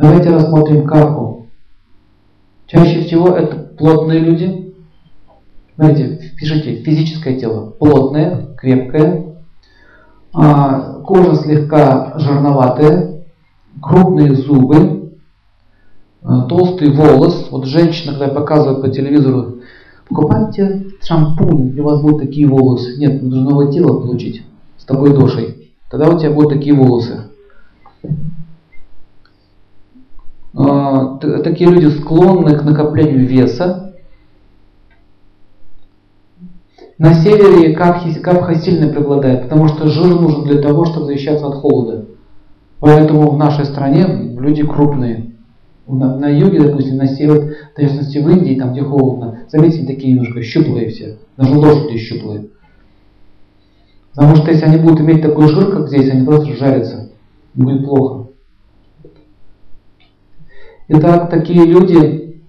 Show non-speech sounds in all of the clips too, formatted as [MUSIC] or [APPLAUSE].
Давайте рассмотрим каху. Чаще всего это плотные люди. Смотрите, пишите, физическое тело плотное, крепкое, а, кожа слегка жирноватая, крупные зубы, а, толстый волос. Вот женщина, когда показывает по телевизору, покупайте шампунь, у вас будут такие волосы. Нет, нужно новое тело получить с такой дошей. Тогда у тебя будут такие волосы. А, такие люди склонны к накоплению веса. На севере капха сильно преобладает, потому что жир нужен для того, чтобы защищаться от холода. Поэтому в нашей стране люди крупные. На, на юге, допустим, на север, есть в Индии, там где холодно, заметьте, такие немножко щуплые все. Даже лошади щуплые. Потому что если они будут иметь такой жир, как здесь, они просто жарятся. Будет плохо. Итак, такие люди,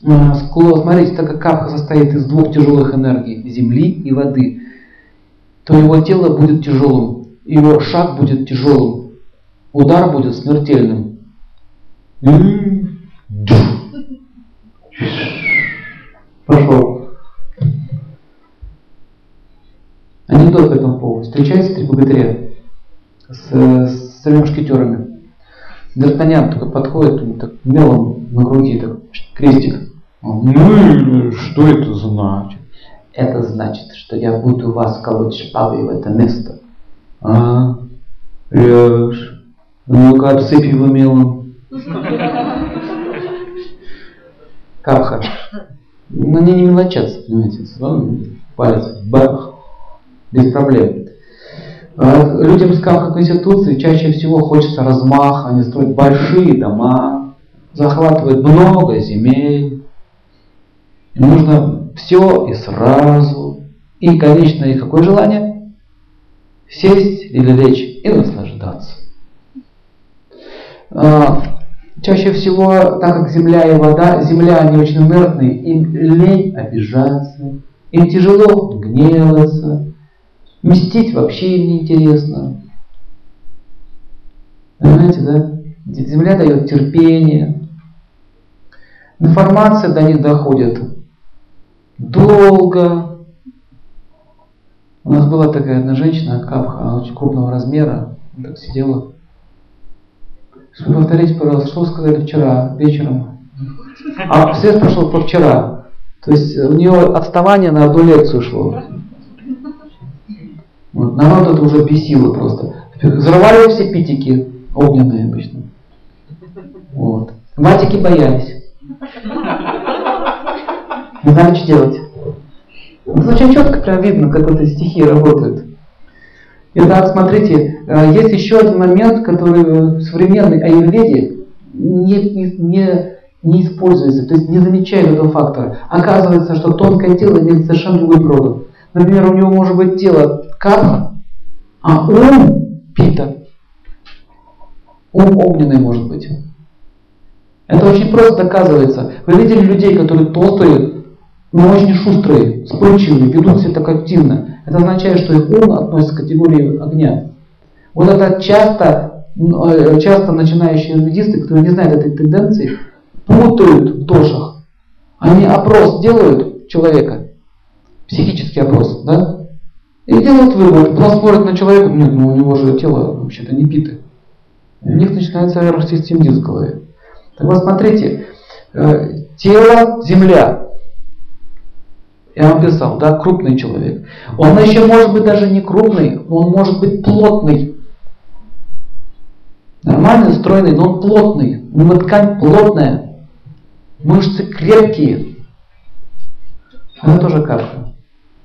э, смотрите, так как капха состоит из двух тяжелых энергий, земли и воды, то его тело будет тяжелым, его шаг будет тяжелым, удар будет смертельным. Пошел. Анекдот по этому поводу. Встречается три богатыря с, с тремя мушкетерами. Д'Артаньян только подходит, ему так мелом на груди так, крестик. Он, ну, что это значит? Это значит, что я буду вас колоть шпагой в это место. А, врешь. Ну-ка, обсыпь его мелом. Капха. Ну, они не мелочатся, понимаете. Палец, бах, без проблем. А людям с Камха Конституции чаще всего хочется размаха, они строят большие дома, захватывают много земель. Им нужно все и сразу. И конечное их какое желание? Сесть или лечь и наслаждаться. А, чаще всего, так как земля и вода, земля они очень инертные, им лень обижаться, им тяжело гневаться, Мстить вообще им не интересно. Понимаете, да? Земля дает терпение. Информация до них доходит долго. У нас была такая одна женщина, Капха, она очень крупного размера, так сидела. Повторите, пожалуйста, что вы сказали вчера вечером? А свет прошел по вчера. То есть у нее отставание на одну лекцию шло. Вот. Народ это уже бесило просто. Взрывали все питики огненные обычно. Вот. Матики боялись. Не знали, что делать. Это очень четко прям видно, как вот эти стихи работают. Итак, смотрите, э, есть еще один момент, который в современной аюрведе не, не, не, не используется, то есть не замечает этого фактора. Оказывается, что тонкое тело имеет совершенно другой природу. Например, у него может быть тело капха, а ум пита. Ум огненный может быть. Это очень просто доказывается. Вы видели людей, которые толстые, но очень шустрые, вспыльчивые, ведут себя так активно. Это означает, что их ум относится к категории огня. Вот это часто, э, часто начинающие ведисты, которые не знают этой тенденции, путают в дошах. Они опрос делают человека, психический опрос, да? И делают вывод, потом смотрят на человека, нет, ну у него же тело вообще-то не питое. И у них начинается аэросистемдиз в голове. Так вот смотрите, э, тело, земля. Я вам писал, да, крупный человек. Он еще может быть даже не крупный, он может быть плотный. Нормальный, стройный, но он плотный. У него ткань плотная. Мышцы крепкие. Это тоже капка.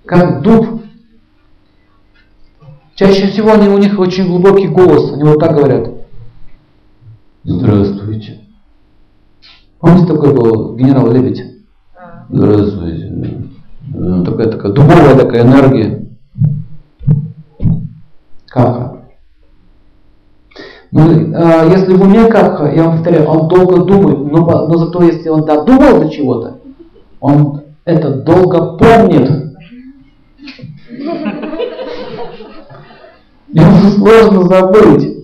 Как дуб Чаще всего они, у них очень глубокий голос, они вот так говорят. Здравствуйте. Помните, такой был генерал Лебедь? Здравствуйте. Ну, такая, такая дубовая такая энергия. Каха. Ну, а, если в уме Каха, я вам повторяю, он долго думает, но, но зато если он додумал до чего-то, он это долго помнит. Ему сложно забыть.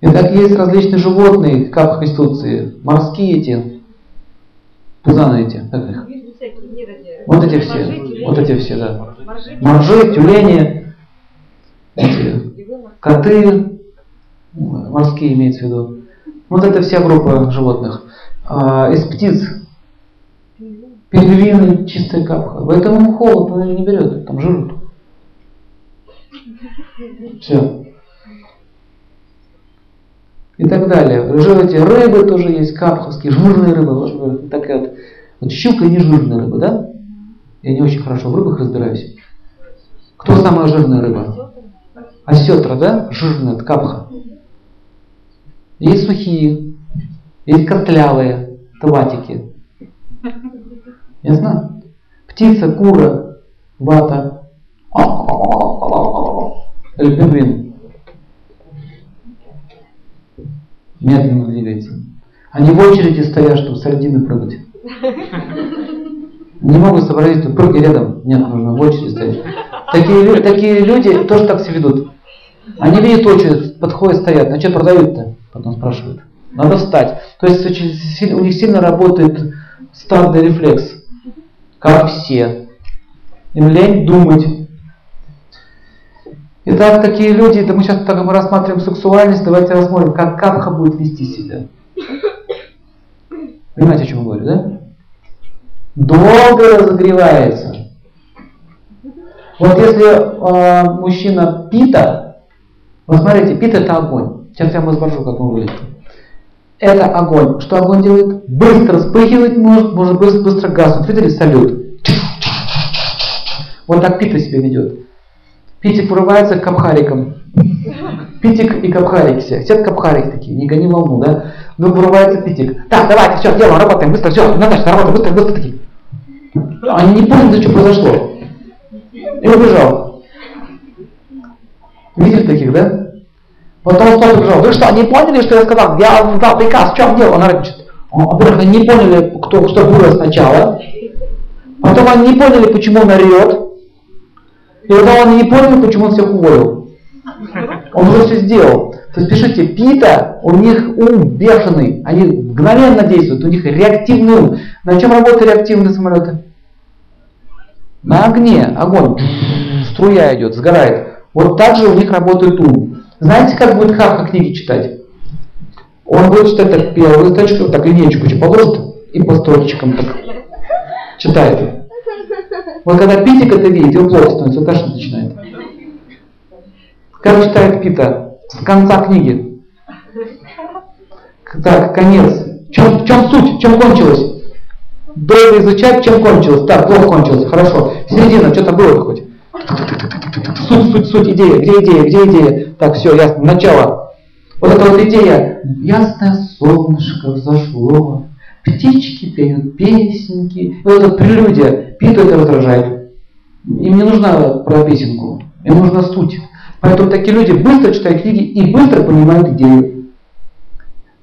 Итак, есть различные животные, как в Конституции, морские эти, пузаны эти, как их? Вот эти все, вот эти все, да. Моржи, тюлени, эти, коты, морские имеется в виду. Вот это вся группа животных. А, из птиц пингвины чистая капха. Поэтому холод он не берет, там жир. Все. И так далее. Живете рыбы тоже есть, капховские, жирные рыбы. Такая вот, вот щука не жирная рыба, да? Я не очень хорошо в рыбах разбираюсь. Кто самая жирная рыба? Осетра, да? Жирная, капха. Есть сухие, есть котлявые, табатики. Ясно? Птица, кура, вата. Или пингвин. Медленно двигается. Они в очереди стоят, чтобы сардины прыгать. Не могут сообразить, что прыгай рядом. Нет, нужно в очереди стоять. Такие, такие люди тоже так себя ведут. Они видят очередь, подходят, стоят. А что продают-то? Потом спрашивают. Надо встать. То есть у них сильно работает стадный рефлекс. Как все. Им лень думать. Итак, такие люди, это мы сейчас так мы рассматриваем сексуальность, давайте рассмотрим, как капха будет вести себя. Понимаете, о чем я говорю, да? Долго разогревается. Вот если э, мужчина пита, вот смотрите, пит это огонь. Сейчас я вам изображу, как он выглядит. Это огонь. Что огонь делает? Быстро вспыхивать может, может быстро, быстро гаснуть. Видели салют? Вот так пита себя ведет. Питик врывается к капхарикам. Питик и капхарик все. Все капхарик такие, не гони волну, да? Ну, врывается Питик. Так, давайте, все, делаем, работаем, быстро, все, Наташа, работа, быстро, быстро такие. Они не поняли, что произошло. И убежал. Видели таких, да? Потом он снова убежал. Вы что, не поняли, что я сказал? Я дал приказ, в чем дело? Она рычит. Во-первых, они не поняли, кто, что было сначала. Потом они не поняли, почему он орет. И потом они не поняли, почему он всех уволил. Он уже все сделал. То есть пишите, Пита, у них ум бешеный, они мгновенно действуют, у них реактивный ум. На чем работают реактивные самолеты? На огне, огонь, струя идет, сгорает. Вот так же у них работает ум. Знаете, как будет Хавка книги читать? Он будет читать так первую строчку, так линейку положит и по строчкам так читает. Вот когда Питик это видит, его плохо становится, тошнить начинает. Как читает Пита? С конца книги. Так, конец. Чем, в чем суть? Чем кончилось? Долго изучать, чем кончилось? Так, плохо кончилось. Хорошо. Середина, что-то было хоть. Суть, суть, суть, идея. Где идея? Где идея? Так, все, ясно. Начало. Вот эта вот идея. Ясное солнышко взошло. Птички пеют песенки. И вот эта прелюдия. Питу это раздражает. Им не нужна про песенку. Им нужна суть. Поэтому такие люди быстро читают книги и быстро понимают идею.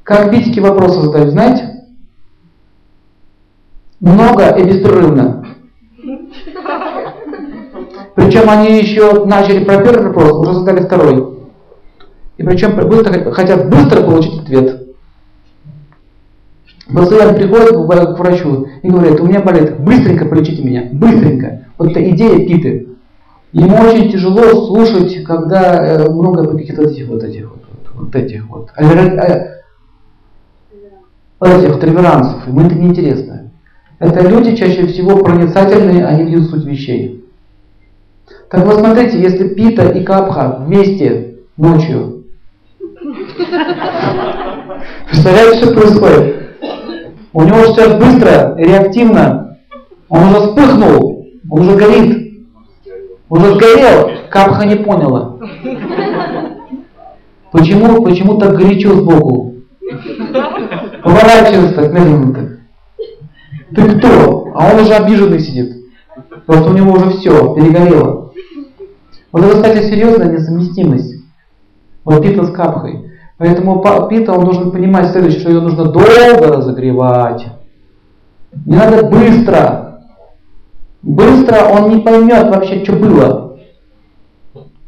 Как битики вопросы задают, знаете? Много и беспрерывно. Причем они еще начали про первый вопрос, уже задали второй. И причем быстро, хотят быстро получить ответ. Пациент приходит к врачу и говорит, у меня болит, быстренько полечите меня, быстренько. Вот это идея Питы. Ему очень тяжело слушать, когда э, много каких-то этих вот этих вот, вот этих вот, э, этих вот реверансов. Ему это неинтересно. Это люди чаще всего проницательные, они видят суть вещей. Так вот смотрите, если Пита и Капха вместе ночью, представляете, что происходит? У него сейчас быстро, реактивно, он уже вспыхнул, он уже горит. Уже сгорел, Капха не поняла. Почему, почему так горячо сбоку? Поворачивается так медленно так. Ты кто? А он уже обиженный сидит. Просто у него уже все, перегорело. Вот это, кстати, серьезная несовместимость. Вот Пита с Капхой. Поэтому Пита, он должен понимать следующее, что ее нужно долго разогревать. Не надо быстро. Быстро он не поймет вообще, что было.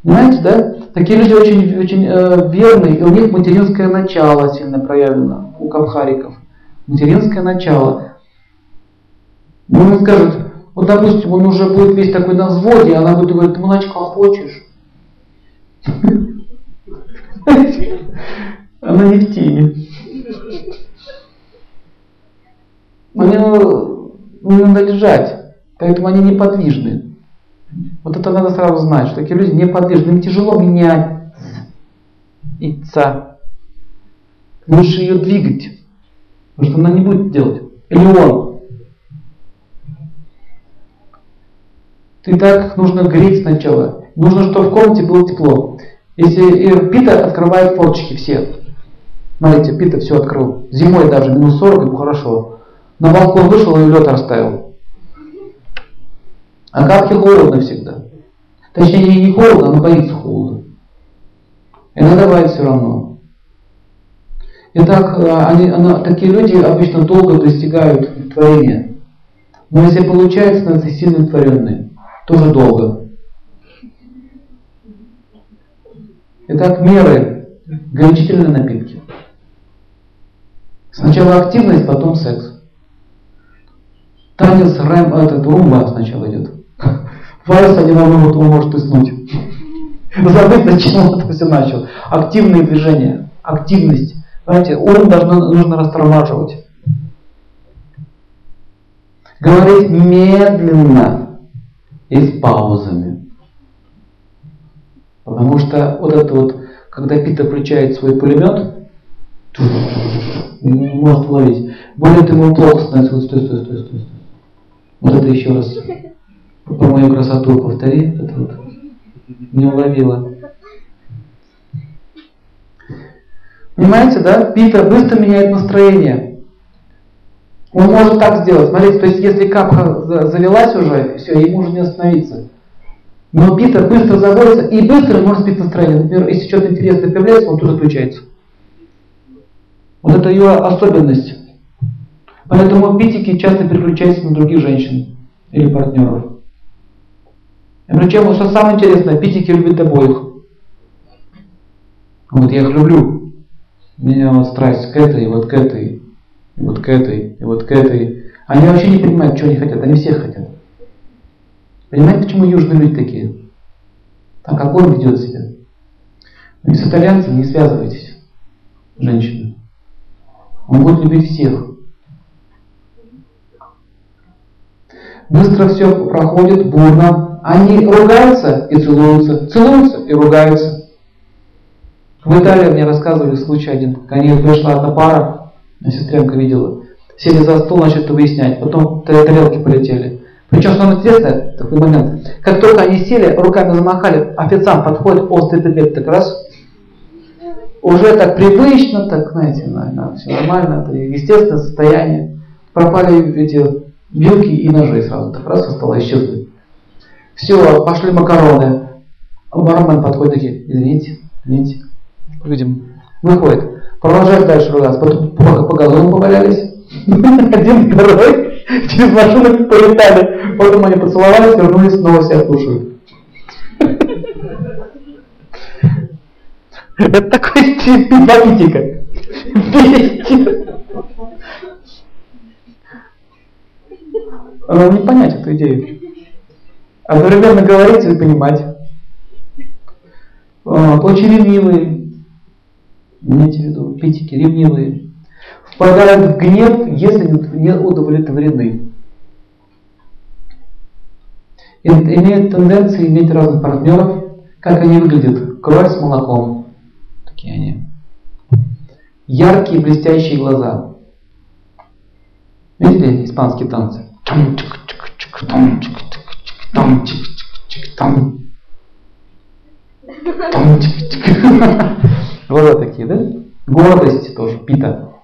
Понимаете, да? Такие люди очень, очень э, верные, и у них материнское начало сильно проявлено, у кавхариков. Материнское начало. Ну, он скажет, вот, допустим, он уже будет весь такой на взводе, а она будет говорить, ты молочка хочешь? Она не в теме. Они не надо лежать, поэтому они неподвижны. Вот это надо сразу знать, что такие люди неподвижны, им тяжело менять яйца. Лучше ее двигать, потому что она не будет делать. Или он. Ты так нужно греть сначала. Нужно, чтобы в комнате было тепло. Если Пита открывает форточки все. Смотрите, Пита все открыл. Зимой даже минус 40, ему хорошо. На балкон вышел и лед расставил. А капке холодно всегда. Точнее, не холодно, но боится холода. И надо бывает все равно. Итак, э, они, она, такие люди обычно долго достигают творения. Но если получается, становятся сильно творенные. Тоже долго. Итак, меры. Горячительные напитки. Сначала активность, потом секс. Танец рэм, этот румба сначала идет. [LAUGHS] Вальс один минут он может уснуть. [LAUGHS] Забыть, зачем это все начал. Активные движения, активность. Знаете, ум должно, нужно растормаживать. Говорить медленно и с паузами. Потому что вот это вот, когда Пита включает свой пулемет, не может ловить. Более того, ему плохо становится. Вот стой, стой, стой, стой. Вот это еще раз. Про мою красоту повтори. Это вот. Не уловила. Понимаете, да? Питер быстро меняет настроение. Он может так сделать. Смотрите, то есть если капха завелась уже, все, ему уже не остановиться. Но Питер быстро заводится и быстро может сбить настроение. Например, если что-то интересное появляется, он тут включается. Вот это ее особенность. Поэтому питики часто переключаются на других женщин или партнеров. И причем, что самое интересное, питики любят обоих. Вот я их люблю. У меня вот страсть к этой, вот к этой, и вот к этой, и вот к этой. Они вообще не понимают, что они хотят, они всех хотят. Понимаете, почему южные люди такие? Так как он ведет себя. Но с итальянцами не связывайтесь, женщины. Он будет любить всех. Быстро все проходит, бурно. Они ругаются и целуются, целуются и ругаются. В Италии мне рассказывали случай один. Они пришла одна пара, сестренка видела, сели за стол, начали выяснять, потом тарелки полетели. Причем, самое интересное, такой момент, как только они сели, руками замахали, официант подходит, острый предмет так раз, уже так привычно, так, знаете, наверное, все нормально, это естественное состояние. Пропали эти вилки и ножи сразу, так раз со стола исчезли. Все, пошли макароны. Бармен подходит такие, извините, извините. Видим, выходит. Продолжает дальше ругаться. Потом по, газону повалялись. [LAUGHS] Один второй через машину полетали. Потом они поцеловались, вернулись, снова себя слушают. [LAUGHS] Это такой тип политика. [LAUGHS] Надо не понять эту идею. Одновременно говорить и понимать. Очень ревнивые. Имейте в виду, питики, ревнивые. Впадают в гнев, если не удовлетворены. Имеют тенденцию иметь разных партнеров. Как они выглядят? Кровь с молоком такие они. Яркие блестящие глаза. Видели испанские танцы? [LAUGHS] [LAUGHS] [LAUGHS] Глаза такие, да? Гордость тоже, пита.